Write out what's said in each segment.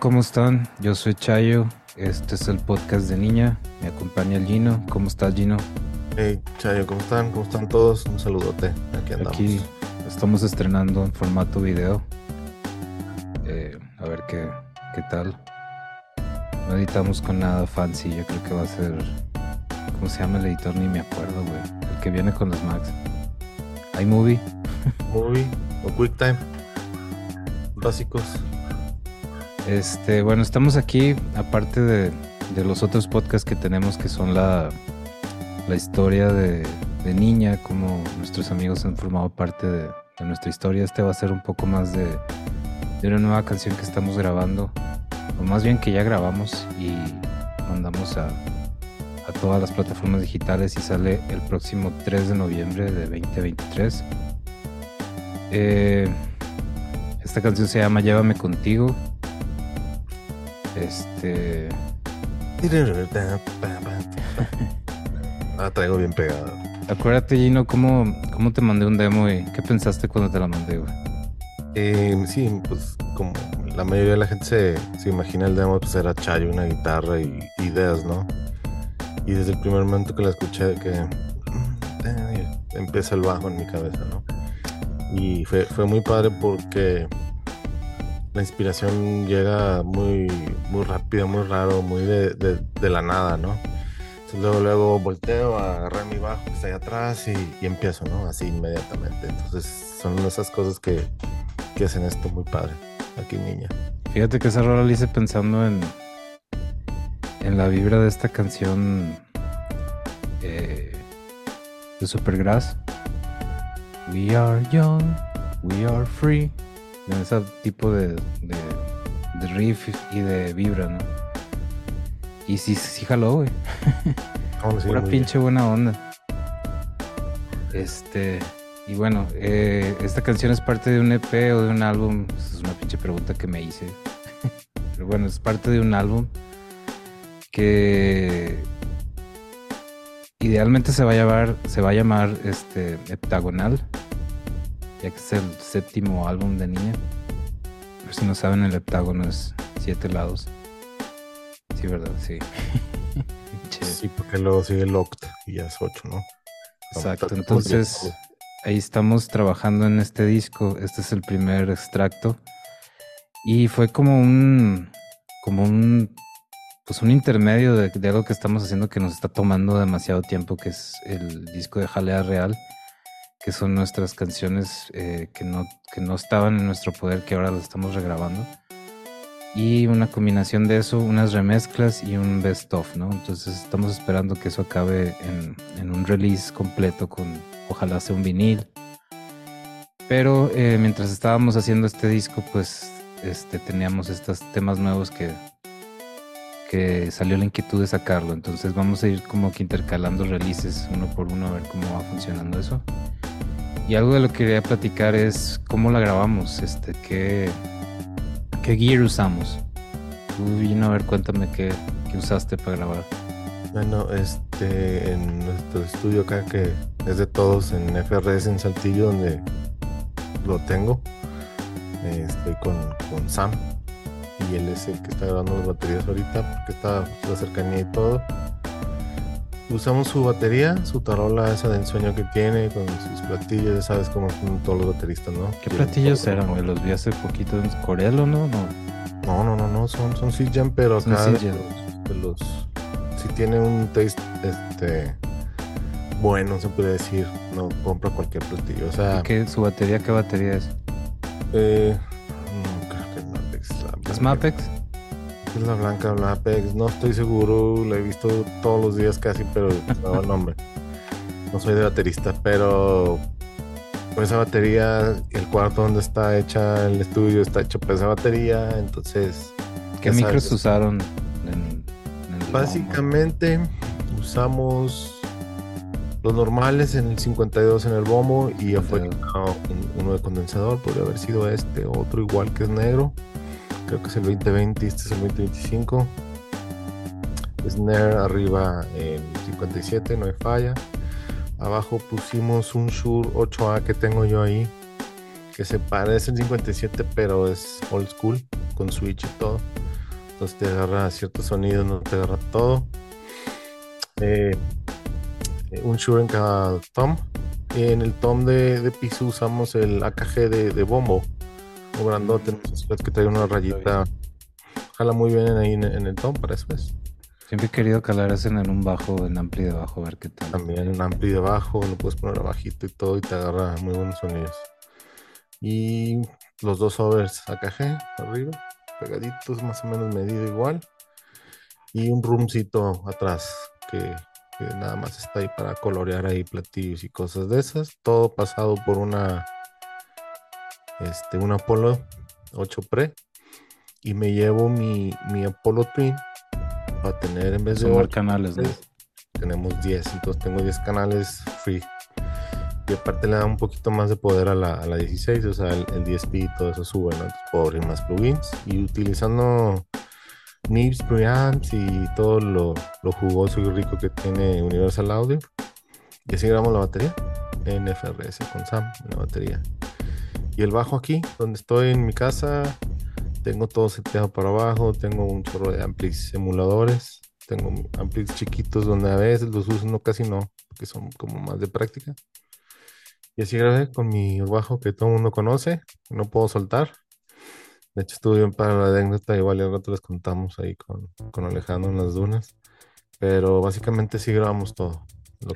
¿Cómo están? Yo soy Chayo. Este es el podcast de Niña. Me acompaña el Gino. ¿Cómo estás, Gino? Hey, Chayo, ¿cómo están? ¿Cómo están todos? Un saludote. Aquí andamos. Aquí estamos estrenando en formato video. Eh, a ver qué, qué tal. No editamos con nada fancy. Yo creo que va a ser. ¿Cómo se llama el editor? Ni me acuerdo, güey. El que viene con los Macs. iMovie. Movie o QuickTime. Básicos. Este, bueno, estamos aquí, aparte de, los otros podcasts que tenemos, que son la, historia de, niña, como nuestros amigos han formado parte de, nuestra historia. Este va a ser un poco más de, una nueva canción que estamos grabando, o más bien que ya grabamos y mandamos a, a todas las plataformas digitales y sale el próximo 3 de noviembre de 2023. Eh, esta canción se llama Llévame contigo. Este. La traigo bien pegada. Acuérdate, Gino, cómo, cómo te mandé un demo y qué pensaste cuando te la mandé, güey. Eh, sí, pues como la mayoría de la gente se, se imagina el demo, pues era Chayo, una guitarra y ideas, ¿no? Y desde el primer momento que la escuché, que eh, empieza el bajo en mi cabeza, ¿no? Y fue, fue muy padre porque la inspiración llega muy, muy rápida, muy raro, muy de, la nada, ¿no? Entonces luego, luego volteo a agarrar mi bajo que está ahí atrás y, y empiezo, ¿no? Así inmediatamente. Entonces son esas cosas que, que hacen esto muy padre. Aquí, niña. Fíjate que esa rola la hice pensando en, en la vibra de esta canción eh, de Supergrass. We are young, we are free. En ese tipo de, de, de riff y de vibra, ¿no? Y sí, sí jaló, güey. A decir, Pura pinche buena onda. Este. Y bueno, eh, esta canción es parte de un EP o de un álbum. Esa es una pinche pregunta que me hice. Pero bueno, es parte de un álbum que idealmente se va a llamar, se va a llamar este heptagonal, ya que es el séptimo álbum de niña. Por si no saben, el heptágono es siete lados. Sí, verdad, sí. Sí, porque luego sigue el y ya es 8, ¿no? Exacto, entonces ahí estamos trabajando en este disco. Este es el primer extracto. Y fue como un. como un. pues un intermedio de, de algo que estamos haciendo que nos está tomando demasiado tiempo, que es el disco de Jalea Real, que son nuestras canciones eh, que, no, que no estaban en nuestro poder, que ahora las estamos regrabando. Y una combinación de eso, unas remezclas y un best of, ¿no? Entonces estamos esperando que eso acabe en, en un release completo con ojalá sea un vinil. Pero eh, mientras estábamos haciendo este disco, pues este, teníamos estos temas nuevos que, que salió la inquietud de sacarlo. Entonces vamos a ir como que intercalando releases uno por uno a ver cómo va funcionando eso. Y algo de lo que quería platicar es cómo la grabamos, este, qué, qué gear usamos. Tú, Gino, a ver, cuéntame qué, qué usaste para grabar. Bueno, este, en nuestro estudio acá que es de todos en FRS en Saltillo, donde lo tengo, estoy con, con Sam y él es el que está grabando las baterías ahorita porque está la cercanía y todo. Usamos su batería, su tarola esa de ensueño que tiene con sus platillos, ya sabes cómo son todos los bateristas, ¿no? ¿Qué platillos eran, güey? Los vi hace poquito en Corelo, ¿no? No. No, no, no, no, son, son Jam, pero Son acá de los, de los- si tiene un taste este bueno, se puede decir, no compra cualquier platillo. O sea, ¿Y qué, su batería qué batería es? eh, no, creo que es Mapex. ¿Es blanca. Es la blanca Mapex, no estoy seguro, la he visto todos los días casi, pero no el nombre. No soy de baterista, pero pues esa batería, el cuarto donde está hecha el estudio está hecho por esa batería, entonces ¿Qué micros sabes. usaron en, en el Básicamente usamos los normales en el 52 en el bombo y ya fue 52. quitado un- uno de condensador, podría haber sido este, otro igual que es negro. Creo que es el 2020 y este es el 2025. Snare arriba el 57, no hay falla. Abajo pusimos un Shure 8A que tengo yo ahí, que se parece al 57 pero es old school, con switch y todo. Entonces te agarra ciertos sonidos, no te agarra todo. Eh, un Shure en cada tom. En el tom de, piso usamos el AKG de, bombo, o grandote, que trae una rayita. Jala muy bien ahí en, el tom para eso es. Siempre he querido calar eso en un bajo, en ampli de bajo, a ver qué tal. También en ampli de bajo, lo puedes poner abajito y todo y te agarra muy buenos sonidos. Y los dos overs AKG arriba, pegaditos, más o menos medido igual. Y un roomcito atrás que, nada más está ahí para colorear ahí platillos y cosas de esas. Todo pasado por una este, un Apollo 8 Pre. Y me llevo mi, mi Apollo Twin para tener en vez de 8 canales, tenemos 10, entonces tengo 10 canales free. Y aparte le da un poquito más de poder a la, a la 16, o sea, el, 10p y todo eso sube, ¿no? Entonces puedo abrir más plugins. Y utilizando NIPS, preamps y todo lo, lo, jugoso y rico que tiene Universal Audio. Y así grabamos la batería en FRS con Sam la batería. Y el bajo aquí, donde estoy en mi casa, tengo todo seteado para abajo, tengo un chorro de amplis emuladores, tengo amplis chiquitos donde a veces los uso, no casi no, porque son como más de práctica. Y así grabé con mi bajo que todo el mundo conoce, no puedo soltar. De hecho, estuve bien para la anécdota, igual al rato les contamos ahí con, con Alejandro en las dunas. Pero básicamente sí grabamos todo.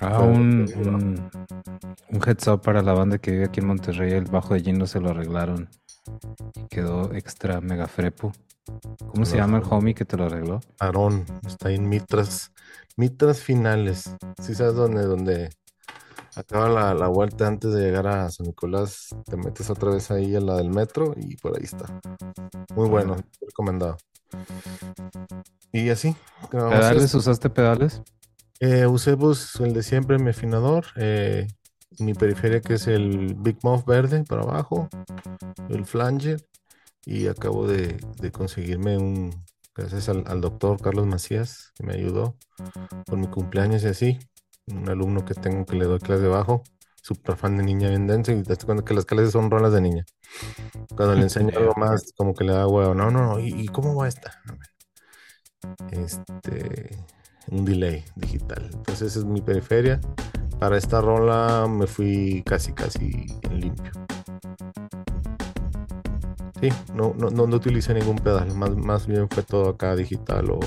Ah, un, un, heads up para la banda que vive aquí en Monterrey. El bajo de Gino se lo arreglaron y quedó extra mega frepo. ¿Cómo se llama el homie que te lo arregló? Aarón, está ahí en Mitras, Mitras Finales. ¿Sí sabes dónde? Donde acaba la, vuelta antes de llegar a San Nicolás, te metes otra vez ahí a la del metro y por ahí está. Muy bueno, recomendado. Y así. ¿Pedales? ¿Usaste pedales? Eh, usé pues, el de siempre, mi afinador. Eh, mi periferia que es el Big Muff verde para abajo, el flanger y acabo de, conseguirme un, gracias al, doctor Carlos Macías que me ayudó por mi cumpleaños y así, un alumno que tengo que le doy clase de bajo, súper fan de niña bien denso y te das cuenta que las clases son rolas de niña. Cuando le enseño algo más, como que le da huevo, no, no, no, ¿y, cómo va esta? Este, un delay digital. Entonces esa es mi periferia. Para esta rola me fui casi, casi en limpio. Sí, no, no, no, utilicé ningún pedal, más, más bien fue todo acá digital o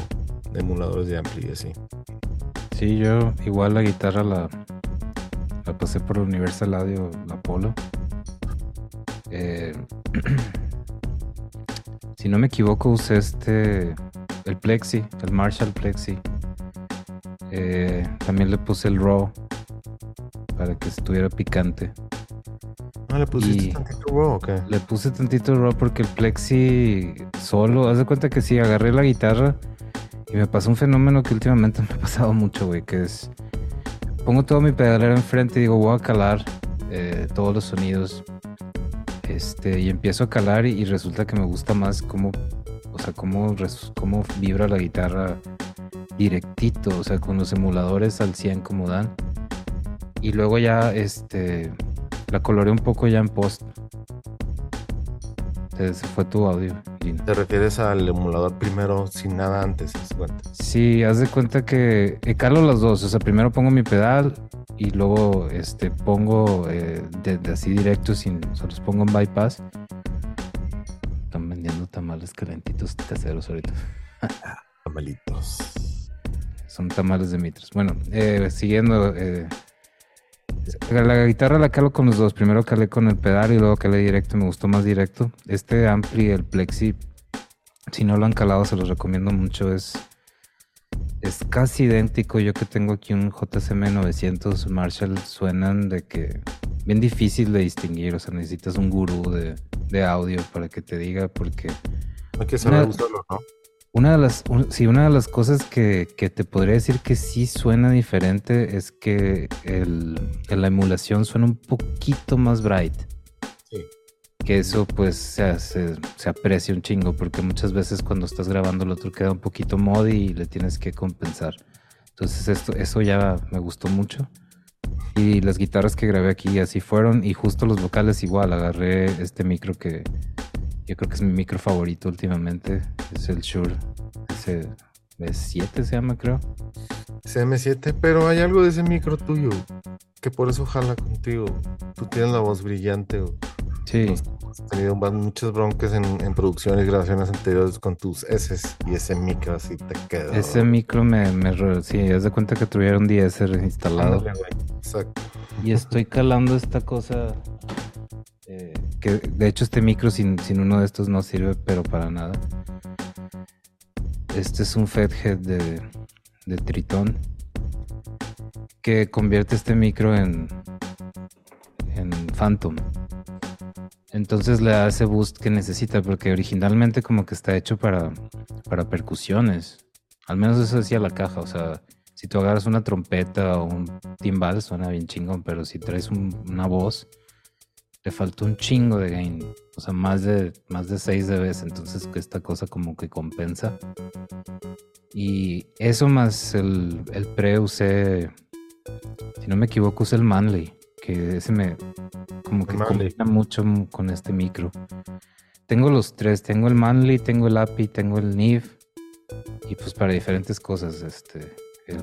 emuladores de ampli y así. Sí, yo igual la guitarra la, la pasé por Universal Audio, la Polo. Eh, si no me equivoco, usé este, el Plexi, el Marshall Plexi. Eh, también le puse el Raw para que estuviera picante. ¿No le pusiste tantito raw o qué? Le puse tantito raw porque el plexi solo, haz de cuenta que sí, agarré la guitarra y me pasó un fenómeno que últimamente me ha pasado mucho, güey, que es, pongo todo mi pedalera enfrente y digo, voy a calar eh, todos los sonidos, este, y empiezo a calar y, resulta que me gusta más cómo, o sea, cómo, cómo vibra la guitarra directito, o sea, con los emuladores al 100 como dan y luego ya este la coloreé un poco ya en post. Se fue tu audio. ¿Te refieres al emulador primero sin nada antes? Sí, haz de cuenta que eh, calo las dos. O sea, primero pongo mi pedal y luego este pongo eh, de, así directo sin. O sea, los pongo en bypass. Están vendiendo tamales calentitos caseros ahorita. Tamalitos. Son tamales de mitras. Bueno, eh, siguiendo. Eh, la guitarra la calo con los dos. Primero calé con el pedal y luego calé directo. Me gustó más directo. Este Ampli, el Plexi, si no lo han calado, se los recomiendo mucho. Es, es casi idéntico. Yo que tengo aquí un JCM 900 Marshall, suenan de que bien difícil de distinguir. O sea, necesitas un gurú de, audio para que te diga, porque. Hay que saber usarlo, ¿no? Una de las, sí, una de las cosas que, te podría decir que sí suena diferente es que el, la emulación suena un poquito más bright. Sí. Que eso pues se, se, aprecia un chingo porque muchas veces cuando estás grabando el otro queda un poquito mod y le tienes que compensar. Entonces esto, eso ya me gustó mucho. Y las guitarras que grabé aquí así fueron y justo los vocales igual. Agarré este micro que, yo creo que es mi micro favorito últimamente. Es el Shure SM7 se llama, creo. CM7, pero hay algo de ese micro tuyo que por eso jala contigo. Tú tienes la voz brillante. Sí. Has tenido muchas broncas en, producciones y grabaciones anteriores con tus S y ese micro así te queda. Ese micro me, me sí, haz de cuenta que tuviera un DS instalado. Exacto. Y estoy calando esta cosa de hecho este micro sin, uno de estos no sirve, pero para nada. Este es un Fedhead de, de Tritón que convierte este micro en, en Phantom. Entonces le da ese boost que necesita, porque originalmente como que está hecho para, para percusiones. Al menos eso decía la caja, o sea, si tú agarras una trompeta o un timbal suena bien chingón, pero si traes una voz le falta un chingo de gain. O sea, más de, más de 6 dB. Entonces, que esta cosa como que compensa. Y eso más el, el pre usé, si no me equivoco, usé el Manley. Que ese me como que combina mucho con este micro. Tengo los tres, tengo el Manley, tengo el API, tengo el NIV. Y pues para diferentes cosas, este. El,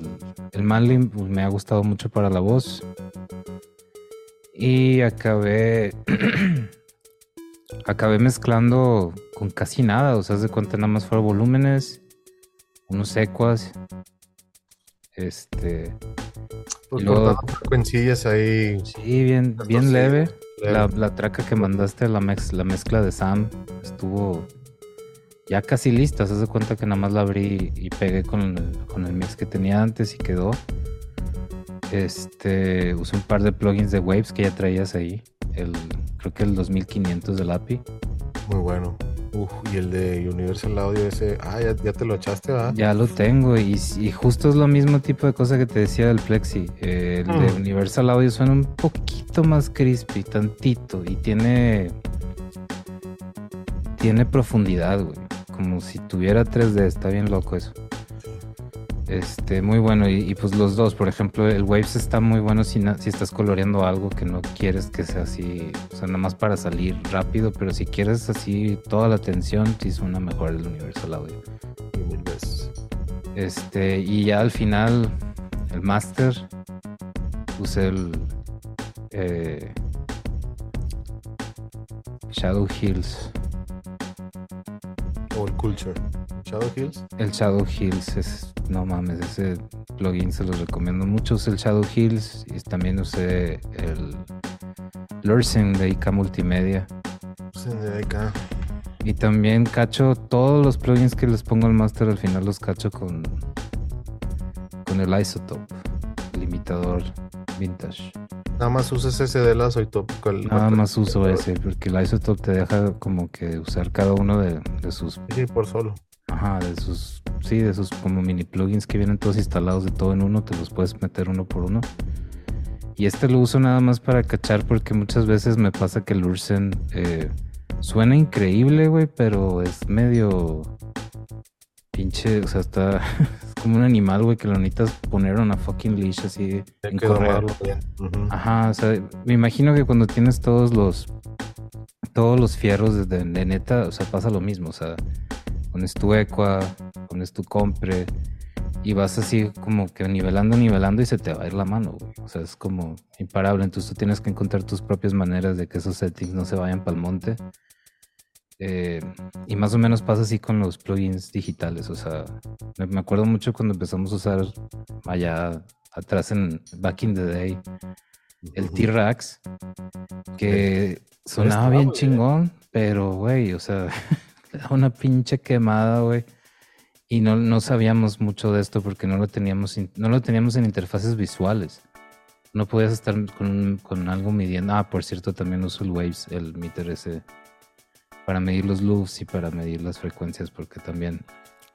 el Manley pues, me ha gustado mucho para la voz. Y acabé. acabé mezclando con casi nada. O sea, de cuenta nada más fueron volúmenes, unos secuas. Este. Pues luego, frecuencias ahí. Sí, bien, bien leve. La, la, traca que mandaste, la, la mezcla de Sam, estuvo ya casi lista. Se hace cuenta que nada más la abrí y pegué con el, con el mix que tenía antes y quedó. Este, usé un par de plugins de Waves que ya traías ahí. El, creo que el 2500 del API. Muy bueno. y el de Universal Audio ese, ah, ya, te lo echaste, ¿verdad? Ya lo tengo y, justo es lo mismo tipo de cosa que te decía del Plexi. el de mm. Universal Audio suena un poquito más crispy, tantito, y tiene tiene profundidad, güey. Como si tuviera 3D, está bien loco eso. Este, muy bueno. Y, pues los dos, por ejemplo, el Waves está muy bueno si, si estás coloreando algo que no quieres que sea así, o sea, nada más para salir rápido, pero si quieres así toda la atención, sí suena mejor el Universal Audio. Este, y ya al final, el Master, puse el eh, Shadow Hills. O el Culture. Shadow Hills. El Shadow Hills es no mames, ese plugin se los recomiendo mucho. Usé el Shadow Hills y también usé el Lursen de IK Multimedia. Y también cacho todos los plugins que les pongo al master al final los cacho con con el Isotope, limitador vintage. Nada más usas ese de la Isotope. Nada más uso ese, porque el Isotope te deja como que usar cada uno de, de sus. Sí, por solo. Ajá, de sus sí, de esos como mini plugins que vienen todos instalados de todo en uno, te los puedes meter uno por uno. Y este lo uso nada más para cachar porque muchas veces me pasa que el Ursen eh, suena increíble, güey, pero es medio pinche, o sea, está es como un animal, güey, que lo necesitas poner una fucking leash así en correr. Ajá, o sea, me imagino que cuando tienes todos los todos los fierros de, de neta, o sea, pasa lo mismo, o sea, pones tu Equa, pones tu compre y vas así como que nivelando, nivelando y se te va a ir la mano, güey. O sea, es como imparable. Entonces tú tienes que encontrar tus propias maneras de que esos settings no se vayan para el monte. Eh, y más o menos pasa así con los plugins digitales. O sea, me acuerdo mucho cuando empezamos a usar allá atrás en Back in the Day el T-Rax, que sonaba bien chingón, pero güey, o sea, una pinche quemada, güey. Y no, no, sabíamos mucho de esto porque no lo teníamos, no lo teníamos en interfaces visuales. No podías estar con, con algo midiendo. Ah, por cierto, también uso el Waves, el meter ese, para medir los loops y para medir las frecuencias, porque también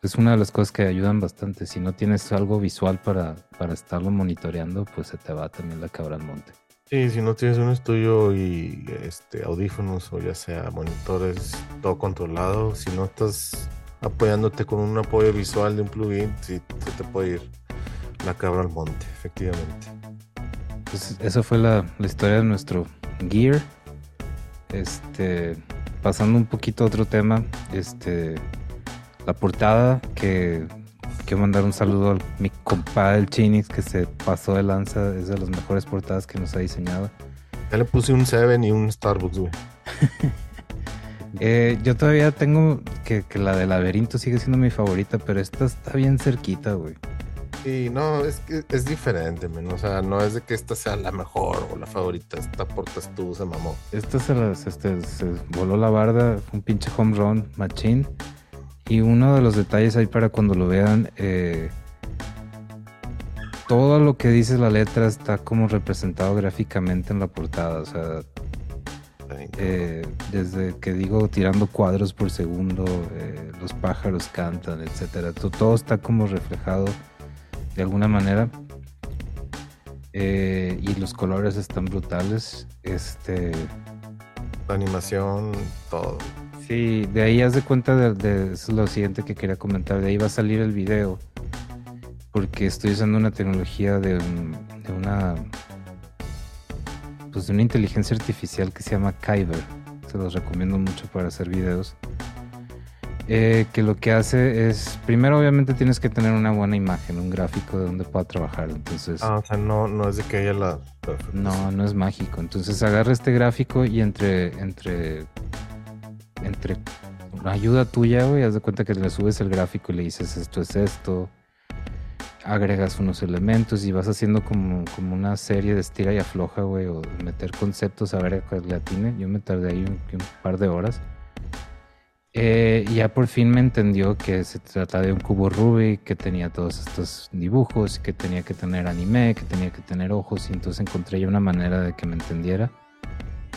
es una de las cosas que ayudan bastante. Si no tienes algo visual para, para estarlo monitoreando, pues se te va también la cabra al monte. Sí, si no tienes un estudio y este audífonos o ya sea monitores, todo controlado, si no estás apoyándote con un apoyo visual de un plugin, sí se te puede ir la cabra al monte, efectivamente. Pues esa fue la, historia de nuestro gear. Este, pasando un poquito a otro tema, este, la portada que quiero mandar un saludo a mi compadre el Chinix que se pasó de lanza, es de las mejores portadas que nos ha diseñado. Ya le puse un Seven y un Starbucks, güey. Eh, yo todavía tengo que, que, la de laberinto sigue siendo mi favorita, pero esta está bien cerquita, güey. Sí, no, es que es diferente, men. O sea, no es de que esta sea la mejor o la favorita. Esta porta estuvo, se mamó. Esta se, las, este, se voló la barda, un pinche home run, machine. Y uno de los detalles ahí para cuando lo vean, eh, todo lo que dice la letra está como representado gráficamente en la portada. O sea, eh, desde que digo tirando cuadros por segundo, eh, los pájaros cantan, etcétera. Todo, está como reflejado de alguna manera. Y los colores están brutales. Este. La animación, todo. Sí, de ahí haz de cuenta de, es lo siguiente que quería comentar. De ahí va a salir el video. Porque estoy usando una tecnología de, de una pues, de una inteligencia artificial que se llama Kyber. Se los recomiendo mucho para hacer videos. Eh, que lo que hace es, primero obviamente tienes que tener una buena imagen, un gráfico de donde pueda trabajar. Entonces, ah, o sea, no, no es de que haya la... No, no es mágico. Entonces agarra este gráfico y entre, entre, entre ayuda tuya, güey, haz de cuenta que le subes el gráfico y le dices esto es esto, agregas unos elementos y vas haciendo como, como una serie de estira y afloja, güey, o meter conceptos a ver cuál le atine. Yo me tardé ahí un, par de horas. Eh, ya por fin me entendió que se trata de un cubo Rubik, que tenía todos estos dibujos, que tenía que tener anime, que tenía que tener ojos, y entonces encontré ya una manera de que me entendiera.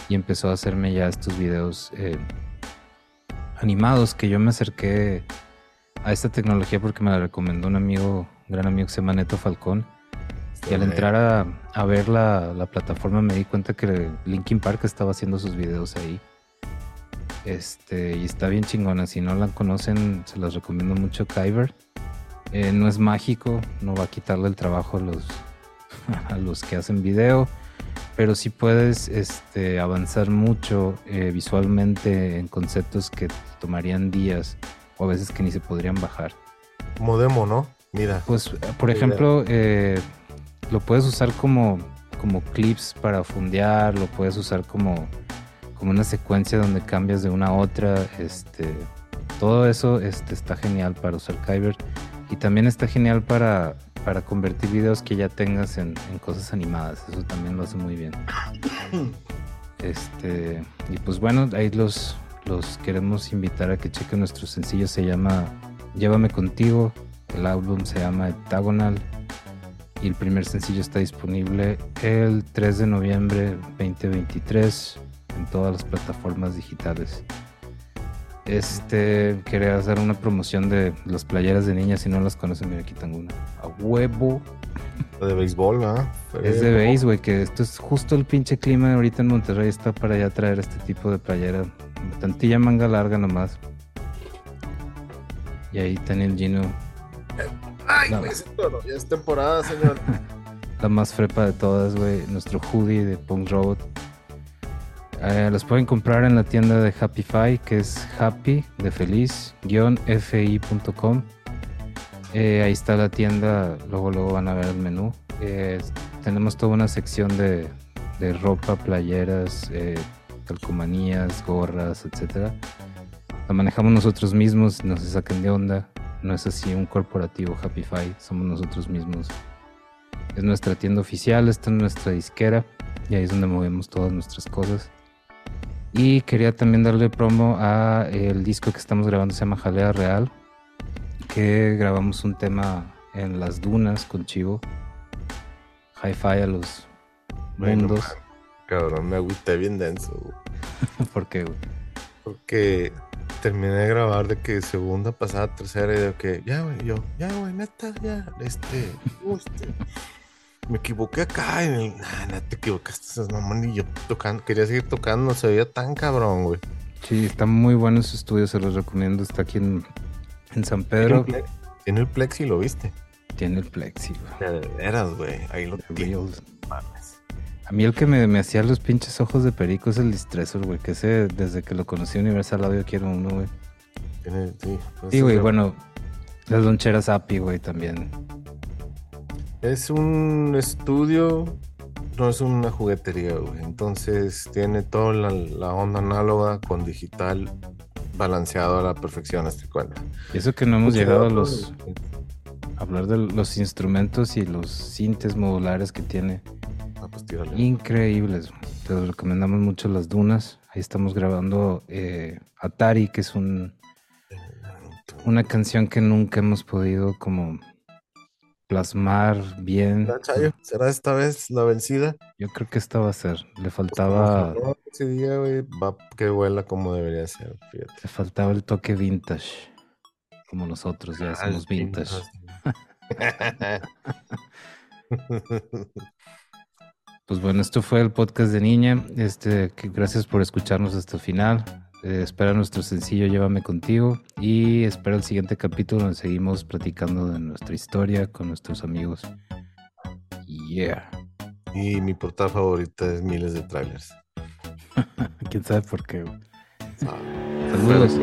Y empezó a hacerme ya estos videos eh, animados, que yo me acerqué a esta tecnología porque me la recomendó un amigo gran amigo que se llama Neto Falcón. y al entrar a, ver la, plataforma me di cuenta que Linkin Park estaba haciendo sus videos ahí. Este, y está bien chingona. Si no la conocen, se los recomiendo mucho. Kyber. Eh, no es mágico, no va a quitarle el trabajo a los, a los que hacen video, pero sí puedes este, avanzar mucho eh, visualmente en conceptos que tomarían días o a veces que ni se podrían bajar. Como demo, ¿no? Mira. Pues, por ejemplo, eh, lo puedes usar como, como clips para fundear, lo puedes usar como, como una secuencia donde cambias de una a otra. Este, todo eso este, está genial para usar Kyber. Y también está genial para, para convertir videos que ya tengas en, cosas animadas. Eso también lo hace muy bien. Este, y pues bueno, ahí los, los queremos invitar a que chequen nuestro sencillo. Se llama Llévame contigo. El álbum se llama Heptagonal y el primer sencillo está disponible el 3 de noviembre 2023 en todas las plataformas digitales. Este, quería hacer una promoción de las playeras de niñas, si no las conocen, mira, aquí tengo una. A huevo. De béisbol, ¿ah? Es de béis, güey, que esto es justo el pinche clima ahorita en Monterrey está para ya traer este tipo de playera. Tantilla manga larga nomás. Y ahí está el Gino Ay, güey, ya es temporada, señor. la más frepa de todas, güey. Nuestro hoodie de Punk Road. Eh, los pueden comprar en la tienda de Happify, que es happy de feliz, fi.com. Eh, ahí está la tienda, luego, luego van a ver el menú. Eh, tenemos toda una sección de, de ropa, playeras, calcomanías, gorras, etc. La manejamos nosotros mismos, no se saquen de onda no es así un corporativo Happify, somos nosotros mismos. Es nuestra tienda oficial, está en nuestra disquera y ahí es donde movemos todas nuestras cosas. Y quería también darle promo a el disco que estamos grabando, se llama Jalea Real, que grabamos un tema en las dunas con Chivo. Hi-Fi a los mundos. cabrón, me agüité bien denso. ¿Por qué, Porque terminé de grabar de que segunda, pasada, tercera, y de que ya, güey, yo, ya, güey, neta, ya, este, este, me equivoqué acá, en el, nah, no te equivocaste, mamón, y yo tocando, quería seguir tocando, no se veía tan cabrón, güey. Sí, está muy bueno su estudio, se los recomiendo, está aquí en, en San Pedro. ¿Tiene el, plexi, lo viste? Tiene el plexi, güey. De veras, güey, ahí lo tienes. A mí el que me, me hacía los pinches ojos de perico es el Distressor, güey. Que ese, desde que lo conocí Universal Audio, quiero uno, güey. sí, pues sí, güey, bueno. Las loncheras API, güey, también. Es un estudio, no es una juguetería, güey. Entonces tiene toda la, onda análoga con digital balanceado a la perfección, este cuenta. Y eso que no hemos llegado a los. hablar de los instrumentos y los sintes modulares que tiene. Pues Increíbles. Te los recomendamos mucho las dunas. Ahí estamos grabando eh, Atari, que es un una canción que nunca hemos podido como plasmar bien. ¿Será esta vez la vencida? Yo creo que esta va a ser. Le pues, faltaba. ese día, güey, va que vuela como debería ser. Le faltaba el toque vintage. Como nosotros ya ah, somos vintage. Pues bueno, esto fue el podcast de Niña. Este, gracias por escucharnos hasta el final. Eh, espera nuestro sencillo Llévame contigo y espera el siguiente capítulo donde seguimos platicando de nuestra historia con nuestros amigos. Yeah. Y mi portada favorita es miles de trailers. ¿Quién sabe por qué? Ah, Saludos.